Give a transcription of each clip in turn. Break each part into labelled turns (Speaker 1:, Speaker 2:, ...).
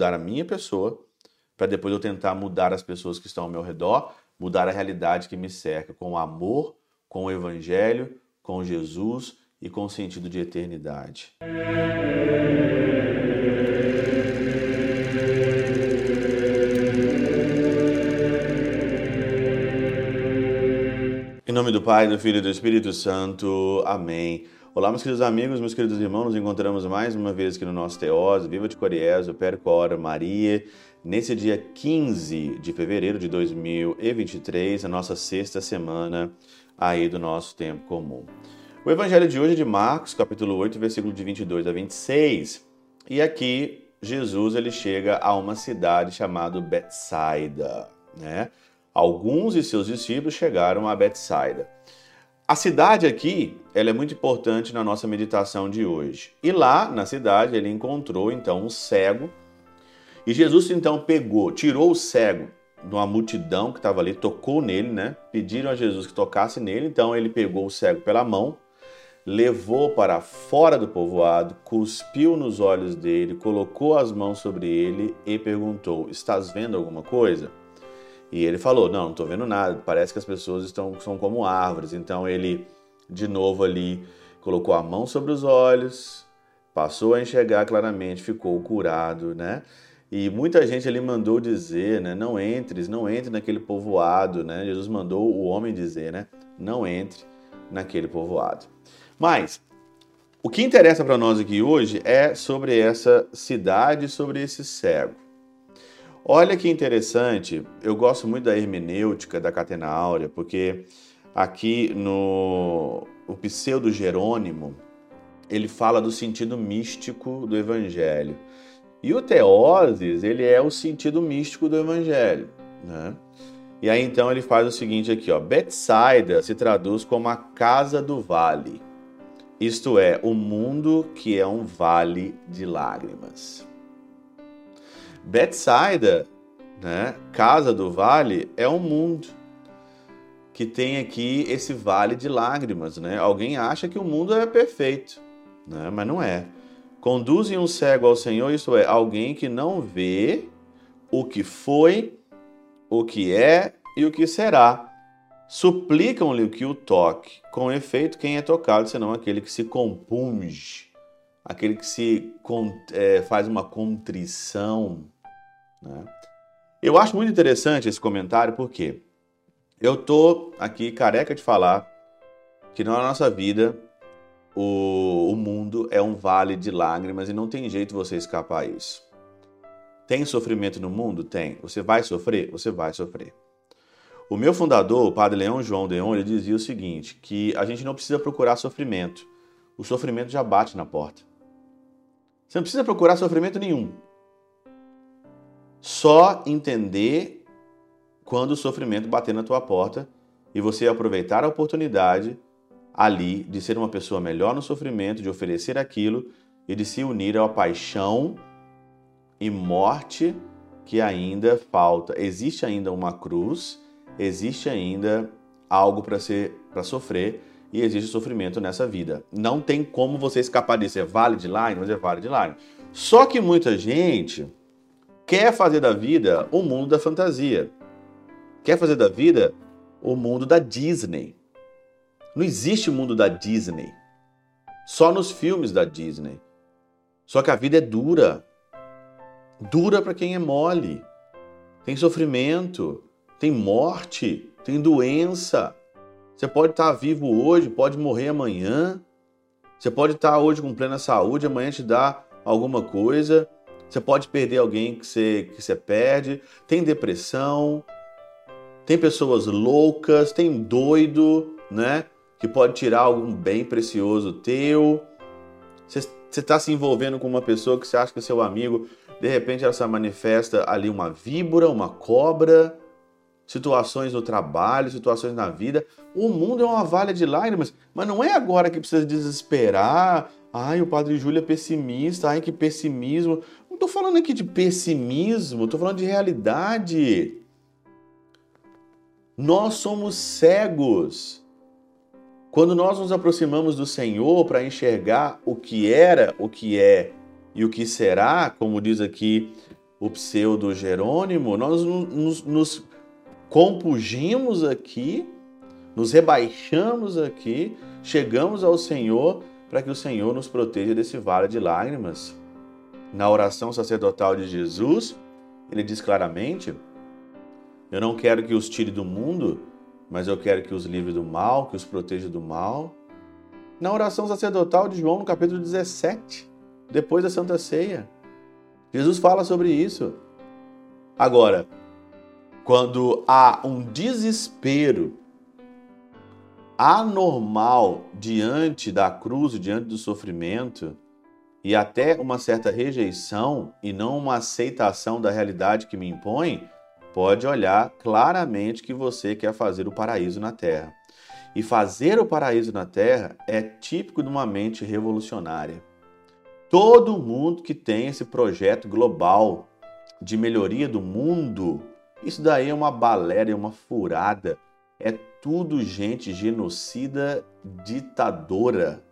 Speaker 1: mudar a minha pessoa, para depois eu tentar mudar as pessoas que estão ao meu redor, mudar a realidade que me cerca com o amor, com o evangelho, com Jesus e com o sentido de eternidade. Em nome do Pai, do Filho e do Espírito Santo. Amém. Olá, meus queridos amigos, meus queridos irmãos, nos encontramos mais uma vez aqui no nosso Teós, Viva de Coriezo, Percora, Maria, nesse dia 15 de fevereiro de 2023, a nossa sexta semana aí do nosso tempo comum. O evangelho de hoje é de Marcos, capítulo 8, versículo de 22 a 26, e aqui Jesus ele chega a uma cidade chamada Betsaida, né? Alguns de seus discípulos chegaram a Betsaida. A cidade aqui, ela é muito importante na nossa meditação de hoje. E lá na cidade ele encontrou então um cego. E Jesus então pegou, tirou o cego de uma multidão que estava ali, tocou nele, né? Pediram a Jesus que tocasse nele, então ele pegou o cego pela mão, levou para fora do povoado, cuspiu nos olhos dele, colocou as mãos sobre ele e perguntou: Estás vendo alguma coisa? E ele falou: Não, não estou vendo nada, parece que as pessoas estão são como árvores. Então ele, de novo ali, colocou a mão sobre os olhos, passou a enxergar claramente, ficou curado, né? E muita gente ali mandou dizer, né? Não entres, não entre naquele povoado, né? Jesus mandou o homem dizer, né? Não entre naquele povoado. Mas o que interessa para nós aqui hoje é sobre essa cidade, sobre esse cego. Olha que interessante, eu gosto muito da hermenêutica da Catena Áurea, porque aqui no o pseudo Jerônimo, ele fala do sentido místico do evangelho. E o teoses, ele é o sentido místico do evangelho, né? E aí então ele faz o seguinte aqui, ó, Betsaida se traduz como a casa do vale. Isto é, o mundo que é um vale de lágrimas. Betsaida, né, Casa do Vale, é um mundo que tem aqui esse vale de lágrimas, né? Alguém acha que o mundo é perfeito, né? Mas não é. Conduzem um cego ao Senhor, isso é, alguém que não vê o que foi, o que é e o que será. Suplicam-lhe que o toque. Com efeito, quem é tocado senão aquele que se compunge aquele que se é, faz uma contrição. Né? Eu acho muito interessante esse comentário porque eu tô aqui careca de falar que na nossa vida o, o mundo é um vale de lágrimas e não tem jeito você escapar isso. Tem sofrimento no mundo? Tem. Você vai sofrer? Você vai sofrer. O meu fundador, o padre Leão João Deon, ele dizia o seguinte, que a gente não precisa procurar sofrimento. O sofrimento já bate na porta. Você não precisa procurar sofrimento nenhum. Só entender quando o sofrimento bater na tua porta e você aproveitar a oportunidade ali de ser uma pessoa melhor no sofrimento, de oferecer aquilo e de se unir à paixão e morte que ainda falta. Existe ainda uma cruz, existe ainda algo para ser para sofrer e existe sofrimento nessa vida. Não tem como você escapar disso. É vale de lágrimas, é vale de lágrimas. Só que muita gente quer fazer da vida o mundo da fantasia. Quer fazer da vida o mundo da Disney. Não existe o mundo da Disney. Só nos filmes da Disney. Só que a vida é dura. Dura para quem é mole. Tem sofrimento, tem morte, tem doença, você pode estar vivo hoje, pode morrer amanhã. Você pode estar hoje com plena saúde, amanhã te dá alguma coisa. Você pode perder alguém que você, que você perde. Tem depressão. Tem pessoas loucas, tem doido, né? Que pode tirar algum bem precioso teu. Você está se envolvendo com uma pessoa que você acha que é seu amigo, de repente ela se manifesta ali uma víbora, uma cobra situações no trabalho, situações na vida. O mundo é uma valha de lágrimas, mas não é agora que precisa desesperar. Ai, o Padre Júlio é pessimista, ai, que pessimismo. Não estou falando aqui de pessimismo, estou falando de realidade. Nós somos cegos. Quando nós nos aproximamos do Senhor para enxergar o que era, o que é e o que será, como diz aqui o pseudo Jerônimo, nós nos, nos compugimos aqui, nos rebaixamos aqui, chegamos ao Senhor para que o Senhor nos proteja desse vale de lágrimas. Na oração sacerdotal de Jesus, ele diz claramente: Eu não quero que os tire do mundo, mas eu quero que os livre do mal, que os proteja do mal. Na oração sacerdotal de João, no capítulo 17, depois da Santa Ceia, Jesus fala sobre isso. Agora, quando há um desespero anormal diante da cruz, diante do sofrimento, e até uma certa rejeição e não uma aceitação da realidade que me impõe, pode olhar claramente que você quer fazer o paraíso na terra. E fazer o paraíso na terra é típico de uma mente revolucionária. Todo mundo que tem esse projeto global de melhoria do mundo, isso daí é uma balela, é uma furada. É tudo gente genocida, ditadora.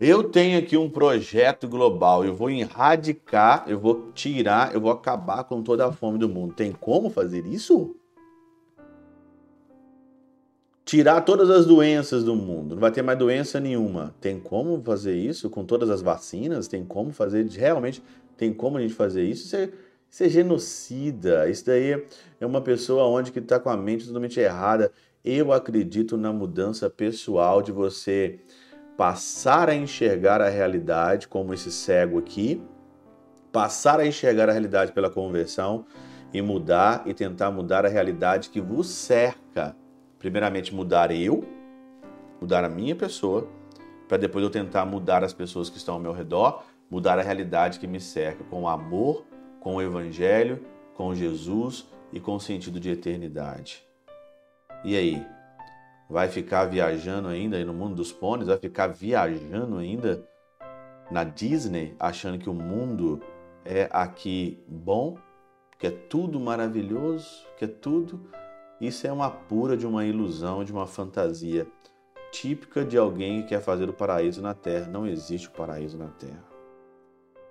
Speaker 1: Eu tenho aqui um projeto global, eu vou erradicar, eu vou tirar, eu vou acabar com toda a fome do mundo. Tem como fazer isso? tirar todas as doenças do mundo, não vai ter mais doença nenhuma. Tem como fazer isso com todas as vacinas? Tem como fazer, realmente, tem como a gente fazer isso? É, isso é genocida, isso daí é uma pessoa onde que está com a mente totalmente errada. Eu acredito na mudança pessoal de você passar a enxergar a realidade como esse cego aqui, passar a enxergar a realidade pela conversão e mudar e tentar mudar a realidade que vos cerca primeiramente mudar eu, mudar a minha pessoa, para depois eu tentar mudar as pessoas que estão ao meu redor, mudar a realidade que me cerca com amor, com o evangelho, com Jesus e com o sentido de eternidade. E aí? Vai ficar viajando ainda aí no mundo dos pôneis? Vai ficar viajando ainda na Disney, achando que o mundo é aqui bom, que é tudo maravilhoso, que é tudo isso é uma pura de uma ilusão, de uma fantasia típica de alguém que quer fazer o paraíso na terra. Não existe o paraíso na terra.